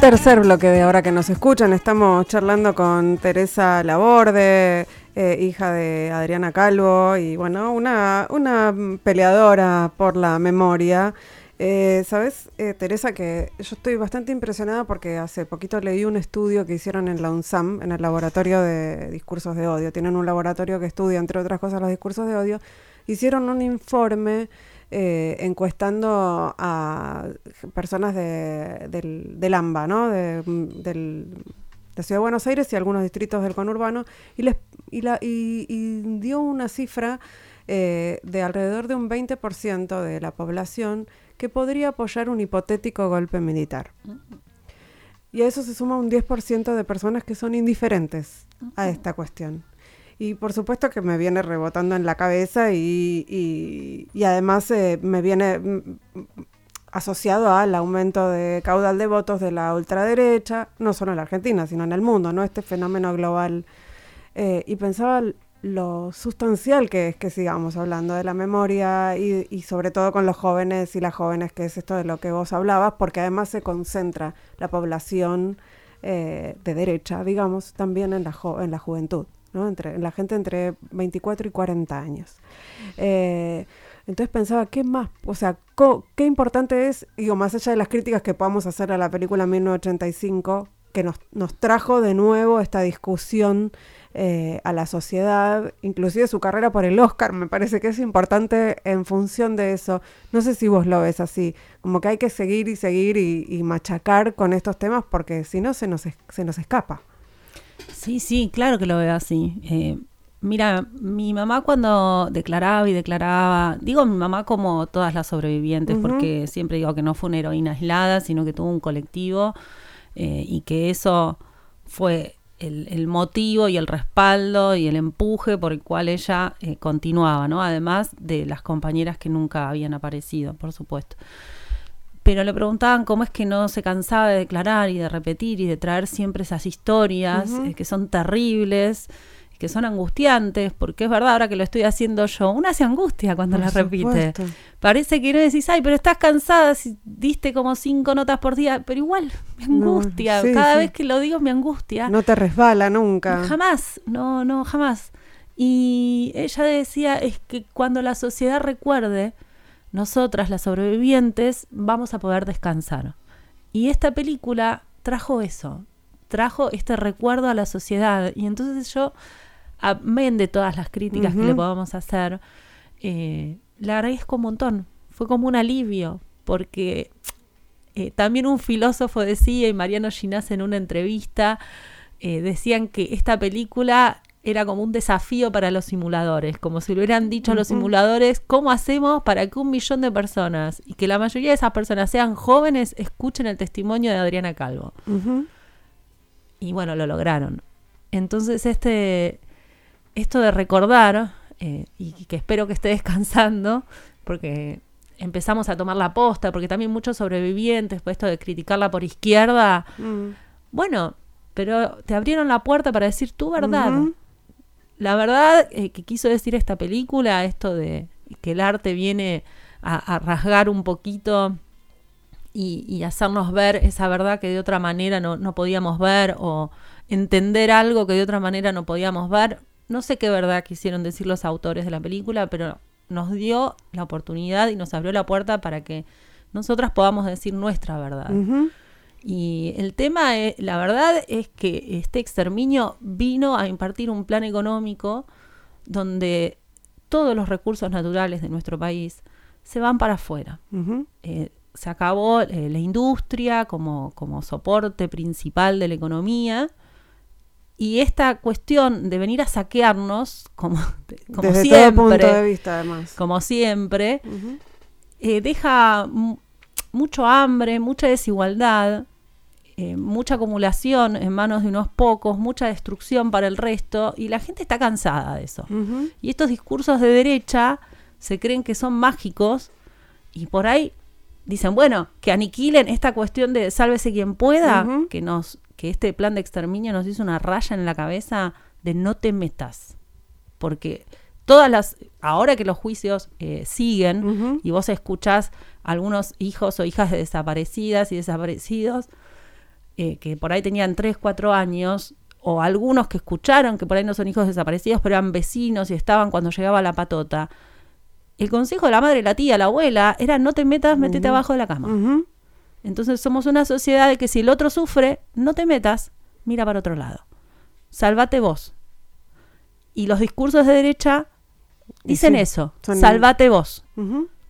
Tercer bloque de ahora que nos escuchan, estamos charlando con Teresa Laborde, eh, hija de Adriana Calvo, y bueno, una, una peleadora por la memoria. Eh, Sabes, eh, Teresa, que yo estoy bastante impresionada porque hace poquito leí un estudio que hicieron en la UNSAM, en el laboratorio de discursos de odio. Tienen un laboratorio que estudia, entre otras cosas, los discursos de odio. Hicieron un informe encuestando a personas de, del, del, AMBA, ¿no? De Ciudad de Buenos Aires y algunos distritos del conurbano, y, les, y, la, y, dio una cifra eh, de alrededor de un 20% de la población que podría apoyar un hipotético golpe militar. Y a eso se suma un 10% de personas que son indiferentes a esta cuestión. Y por supuesto que me viene rebotando en la cabeza y, además eh, me viene mm, asociado al aumento de caudal de votos de la ultraderecha, no solo en la Argentina, sino en el mundo, ¿no? Este fenómeno global. Eh, y pensaba lo sustancial que es que sigamos hablando de la memoria y, sobre todo con los jóvenes y las jóvenes, que es esto de lo que vos hablabas, porque además se concentra la población eh, de derecha, digamos, también en la, en la juventud, ¿no? entre, en la gente entre 24 y 40 años. Eh, entonces pensaba, ¿qué más? O sea, ¿qué importante es, digo, más allá de las críticas que podamos hacer a la película 1985, que nos, nos trajo de nuevo esta discusión eh, a la sociedad, inclusive su carrera por el Oscar, me parece que es importante en función de eso. No sé si vos lo ves así, como que hay que seguir y seguir y, machacar con estos temas porque si no se nos, se nos escapa. Sí, sí, claro que lo veo así. Eh, Mira, mi mamá cuando declaraba y declaraba, digo mi mamá como todas las sobrevivientes, porque siempre digo que no fue una heroína aislada, sino que tuvo un colectivo eh, y que eso fue el, motivo y el respaldo y el empuje por el cual ella eh, continuaba, ¿no? Además de las compañeras que nunca habían aparecido, por supuesto. Pero le preguntaban cómo es que no se cansaba de declarar y de repetir y de traer siempre esas historias eh, que son terribles que son angustiantes, porque es verdad, ahora que lo estoy haciendo yo, una se angustia cuando la repite. Parece que no decís, ay, pero estás cansada, si diste como cinco notas por día, pero igual, me angustia. Cada vez que lo digo, me angustia. No te resbala nunca. Jamás, no, no, jamás. Y ella decía, es que cuando la sociedad recuerde, nosotras, las sobrevivientes, vamos a poder descansar. Y esta película trajo eso, trajo este recuerdo a la sociedad. Y entonces yo amén de todas las críticas que le podamos hacer, eh, le agradezco un montón. Fue como un alivio, porque eh, también un filósofo decía, y Mariano Ginás en una entrevista, eh, decían que esta película era como un desafío para los simuladores, como si le hubieran dicho a los simuladores, ¿cómo hacemos para que un millón de personas y que la mayoría de esas personas sean jóvenes escuchen el testimonio de Adriana Calvo? Y bueno, lo lograron. Entonces este esto de recordar, eh, y que espero que esté descansando, porque empezamos a tomar la posta, porque también muchos sobrevivientes, pues esto de criticarla por izquierda, mm. bueno, pero te abrieron la puerta para decir tu verdad. La verdad eh, que quiso decir esta película, esto de que el arte viene a, rasgar un poquito y, hacernos ver esa verdad que de otra manera no, no podíamos ver o entender algo que de otra manera no podíamos ver, no sé qué verdad quisieron decir los autores de la película, pero nos dio la oportunidad y nos abrió la puerta para que nosotras podamos decir nuestra verdad. Y el tema, la verdad es que este exterminio vino a impartir un plan económico donde todos los recursos naturales de nuestro país se van para afuera. Eh, se acabó eh, la industria como, como soporte principal de la economía y esta cuestión de venir a saquearnos, como, como Desde siempre, todo punto de vista, además. como siempre, eh, deja mucho hambre, mucha desigualdad, eh, mucha acumulación en manos de unos pocos, mucha destrucción para el resto, y la gente está cansada de eso. Y estos discursos de derecha se creen que son mágicos, y por ahí dicen, bueno, que aniquilen esta cuestión de sálvese quien pueda, que nos que este plan de exterminio nos hizo una raya en la cabeza de no te metas. Porque todas las, ahora que los juicios eh, siguen y vos escuchás algunos hijos o hijas de desaparecidas y desaparecidos eh, que por ahí tenían 3, 4 años, o algunos que escucharon que por ahí no son hijos desaparecidos, pero eran vecinos y estaban cuando llegaba la patota. El consejo de la madre, la tía, la abuela era no te metas, metete abajo de la cama. Entonces somos una sociedad de que si el otro sufre, no te metas, mira para otro lado. Sálvate vos. Y los discursos de derecha dicen eso, sálvate vos.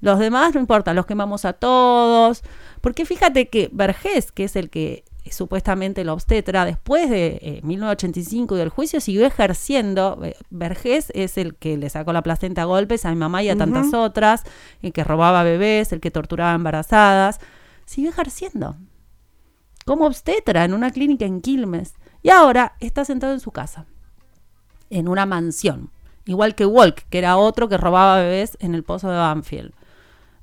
Los demás no importa, los quemamos a todos. Porque fíjate que Vergés, que es el que supuestamente el obstetra, después de 1985 y del juicio, siguió ejerciendo. Vergés es el que le sacó la placenta a golpes a mi mamá y a tantas otras, el que robaba bebés, el que torturaba embarazadas. Siguió ejerciendo como obstetra en una clínica en Quilmes. Y ahora está sentado en su casa, en una mansión. Igual que Walk, que era otro que robaba bebés en el pozo de Banfield.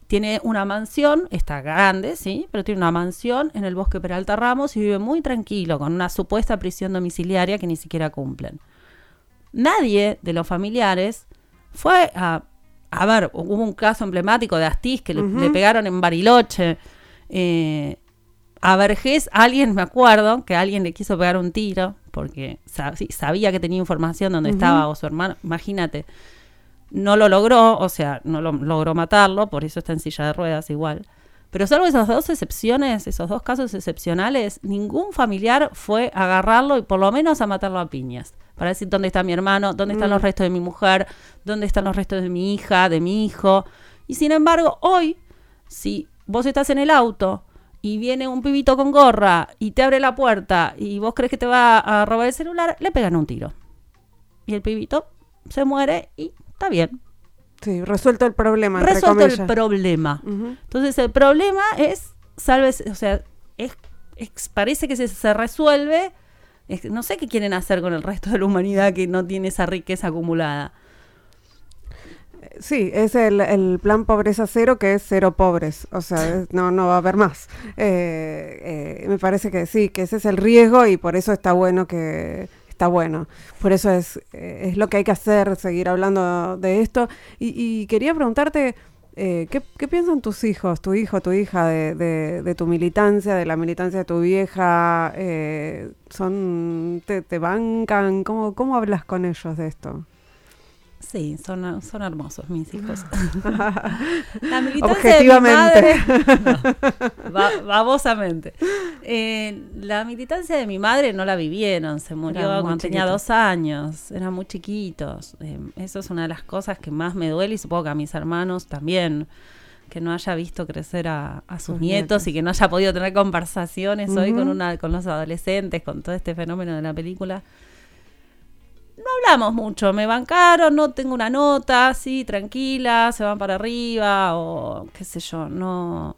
Tiene una mansión, está grande, sí, pero tiene una mansión en el bosque Peralta Ramos y vive muy tranquilo, con una supuesta prisión domiciliaria que ni siquiera cumplen. Nadie de los familiares fue a. A ver, hubo un caso emblemático de Astiz que le, pegaron en Bariloche. Eh, a Vergés, alguien, me acuerdo, que alguien le quiso pegar un tiro, porque sabía que tenía información donde estaba o su hermano, imagínate, no lo logró, o sea, no lo, logró matarlo, por eso está en silla de ruedas igual. Pero salvo esas dos excepciones, esos dos casos excepcionales, ningún familiar fue a agarrarlo y por lo menos a matarlo a piñas. Para decir dónde está mi hermano, dónde están los mm. restos de mi mujer, dónde están los restos de mi hija, de mi hijo. Y sin embargo, hoy, si vos estás en el auto y viene un pibito con gorra y te abre la puerta y vos crees que te va a robar el celular, le pegan un tiro. Y el pibito se muere y está bien. Sí, resuelto el problema. Resuelto el problema. Entonces el problema es, salves, o sea, es, parece que se, se resuelve. no sé qué quieren hacer con el resto de la humanidad que no tiene esa riqueza acumulada. Sí, es el, plan pobreza cero, que es cero pobres, o sea, no, no va a haber más. Eh, eh, me parece que sí, que ese es el riesgo y por eso está bueno que está bueno. Por eso es, eh, es lo que hay que hacer, seguir hablando de esto. Y, quería preguntarte, ¿qué, piensan tus hijos, tu hijo, tu hija, de, tu militancia, de la militancia de tu vieja? son te, te bancan? ¿Cómo, ¿Cómo hablas con ellos de esto? Sí, son, son hermosos mis hijos. la militancia de mi madre. babosamente. Eh, la militancia de mi madre no la vivieron, se murió cuando tenía dos años, eran muy chiquitos. Eh, eso es una de las cosas que más me duele y supongo que a mis hermanos también que no haya visto crecer a, sus, nietos, y que no haya podido tener conversaciones hoy con una con los adolescentes, con todo este fenómeno de la película no hablamos mucho, me bancaron, no tengo una nota, así, tranquila, se van para arriba o qué sé yo, no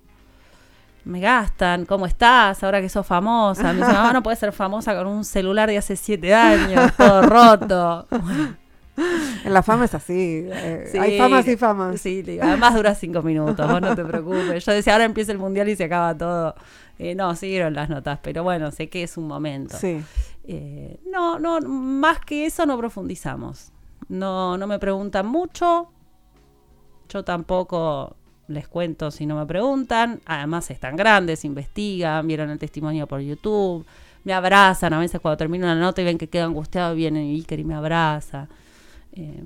me gastan, ¿cómo estás? Ahora que sos famosa. Mi mamá no puede ser famosa con un celular de hace siete años, todo roto. En la fama es así. Eh, hay famas y famas. Sí, además dura cinco minutos, vos no te preocupes. Yo decía, ahora empieza el mundial y se acaba todo. Eh, no, siguieron las notas, pero bueno, sé que es un momento. Sí. Eh, no, no, más que eso no profundizamos. No, no me preguntan mucho. Yo tampoco les cuento si no me preguntan. Además están grandes, investigan, vieron el testimonio por YouTube, me abrazan. A veces cuando termino una nota y ven que quedo angustiado, vienen Iker y me abraza. Eh,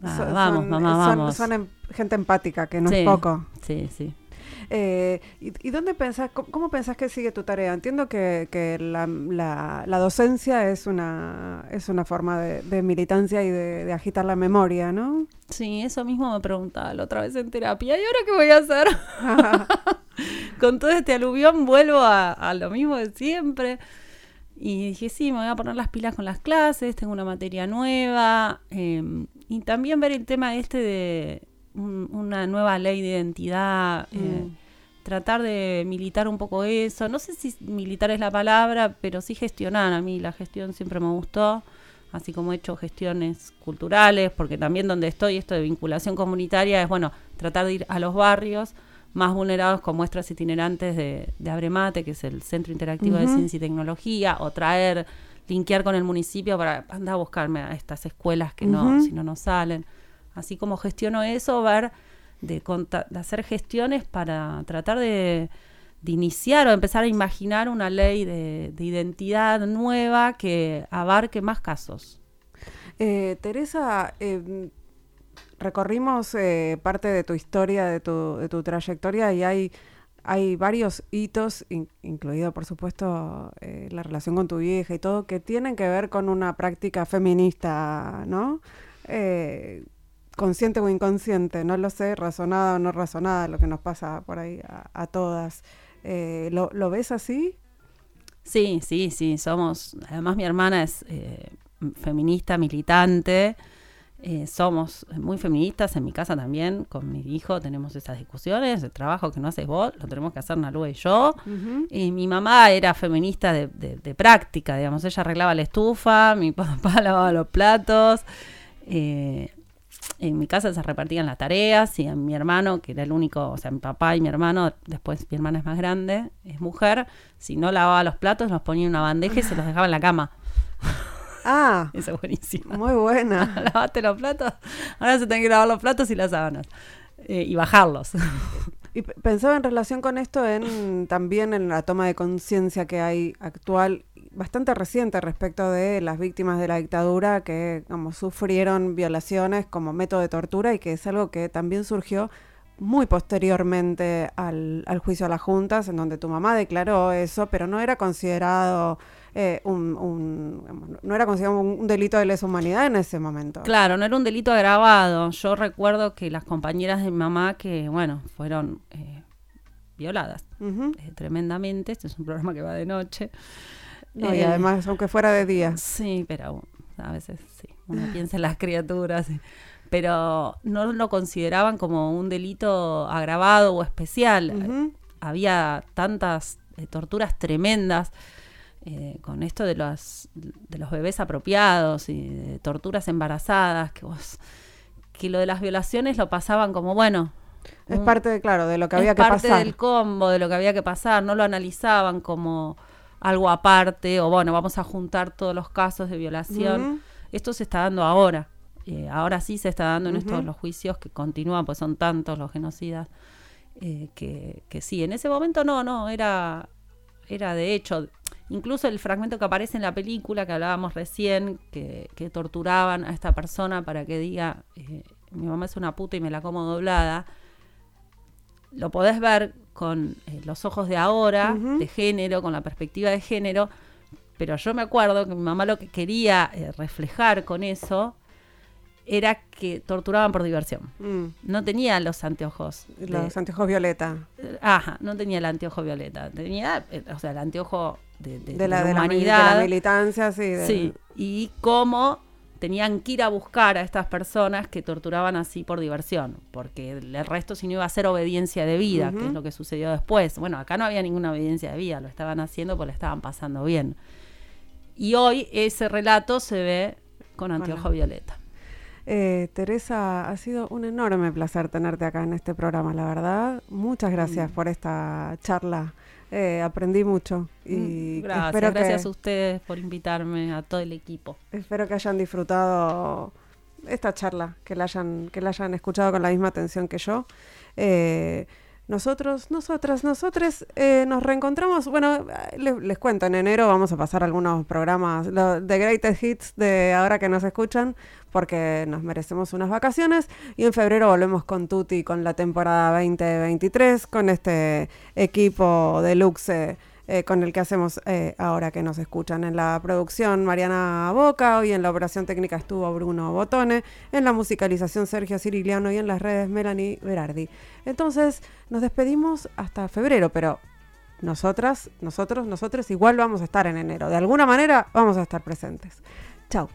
vamos, mamá, vamos. Son em, gente empática, que no es poco. Sí, sí. Eh, y, dónde pensás, cómo, pensás que sigue tu tarea? Entiendo que, la, docencia es una, es una forma de, militancia y de, agitar la memoria, ¿no? Sí, eso mismo me preguntaba la otra vez en terapia. ¿Y ahora qué voy a hacer? Con todo este aluvión vuelvo a, lo mismo de siempre. Y dije, sí, me voy a poner las pilas con las clases, tengo una materia nueva. Em, y también ver el tema este de una nueva ley de identidad, eh, mm. tratar de militar un poco eso. No sé si militar es la palabra, pero sí gestionar. A mí la gestión siempre me gustó, así como he hecho gestiones culturales, porque también donde estoy, esto de vinculación comunitaria, es bueno, tratar de ir a los barrios más vulnerados con muestras itinerantes de, de Abremate, que es el Centro Interactivo de Ciencia y Tecnología, o traer, linkear con el municipio para andar a buscarme a estas escuelas que no, si no, no salen así como gestiono eso, ver de, hacer gestiones para tratar de, iniciar o empezar a imaginar una ley de, identidad nueva que abarque más casos. Eh, Teresa, em, recorrimos eh, parte de tu historia, de tu, de tu trayectoria y hay, hay varios hitos, incluido por supuesto eh, la relación con tu vieja y todo, que tienen que ver con una práctica feminista, ¿no? consciente o inconsciente, no lo sé, razonada o no razonada, lo que nos pasa por ahí a, todas. Eh, ¿lo, ves así? Sí, sí, sí, somos, además mi hermana es eh, feminista, militante, eh, somos muy feministas en mi casa también, con mi hijo tenemos esas discusiones, el trabajo que no haces vos, lo tenemos que hacer Nalúa y yo. Y mi mamá era feminista de, de, práctica, digamos, ella arreglaba la estufa, mi papá lavaba los platos. Eh, en mi casa se repartían las tareas y a mi hermano, que era el único, o sea, mi papá y mi hermano, después mi hermana es más grande, es mujer, si no lavaba los platos, los ponía en una bandeja y se los dejaba en la cama. Ah, esa es buenísima. Muy buena. Lavaste los platos, ahora se tienen que lavar los platos y las sábanas eh, y bajarlos. Y pensaba en relación con esto en también en la toma de conciencia que hay actual bastante reciente respecto de las víctimas de la dictadura que como sufrieron violaciones como método de tortura y que es algo que también surgió muy posteriormente al, al juicio a las juntas, en donde tu mamá declaró eso, pero no era considerado eh, un, no era considerado un, delito de lesa humanidad en ese momento. Claro, no era un delito agravado. Yo recuerdo que las compañeras de mi mamá que, bueno, fueron eh, violadas eh, tremendamente. Este es un programa que va de noche y eh, además, aunque fuera de día. Sí, pero a veces sí, uno piensa en las criaturas, pero no lo consideraban como un delito agravado o especial. Había tantas eh, torturas tremendas. Eh, con esto de los, de los bebés apropiados y de torturas embarazadas, que vos, que lo de las violaciones lo pasaban como, bueno, es parte, de, claro, de lo que había que pasar. parte del combo, de lo que había que pasar. No lo analizaban como algo aparte o bueno, vamos a juntar todos los casos de violación. Esto se está dando ahora. Eh, ahora sí se está dando en estos los juicios que continúan, pues son tantos los genocidas, eh, que, que, sí, en ese momento no, no, era, era de hecho, incluso el fragmento que aparece en la película que hablábamos recién, que, que torturaban a esta persona para que diga, eh, mi mamá es una puta y me la como doblada, lo podés ver con eh, los ojos de ahora, de género, con la perspectiva de género, pero yo me acuerdo que mi mamá lo que quería eh, reflejar con eso era que torturaban por diversión. Mm. No tenía los anteojos. Los anteojos violeta. Ajá, no tenía el anteojo violeta. Tenía, eh, o sea, el anteojo de, la, humanidad. de la militancia, sí. Sí, y cómo tenían que ir a buscar a estas personas que torturaban así por diversión, porque el resto si no iba a ser obediencia de vida, que es lo que sucedió después. Bueno, acá no había ninguna obediencia de vida, lo estaban haciendo porque lo estaban pasando bien. Y hoy ese relato se ve con anteojo violeta. Eh, Teresa, ha sido un enorme placer tenerte acá en este programa, la verdad. Muchas gracias mm. por esta charla eh, aprendí mucho. Y mm, gracias, gracias a ustedes por invitarme, a todo el equipo. Espero que hayan disfrutado esta charla, que la hayan, que la hayan escuchado con la misma atención que yo. Eh, nosotros, nosotras, nosotros eh, nos reencontramos. Bueno, les, cuento, en enero vamos a pasar algunos programas de Greatest Hits de ahora que nos escuchan, porque nos merecemos unas vacaciones. Y en febrero volvemos con Tuti con la temporada 2023, con este equipo de Luxe eh, con el que hacemos eh, ahora que nos escuchan. En la producción Mariana Boca, hoy en la operación técnica estuvo Bruno Botone, en la musicalización Sergio Ciriliano y en las redes Melanie Berardi. Entonces nos despedimos hasta febrero, pero nosotras, nosotros, nosotros igual vamos a estar en enero. De alguna manera vamos a estar presentes. Chao.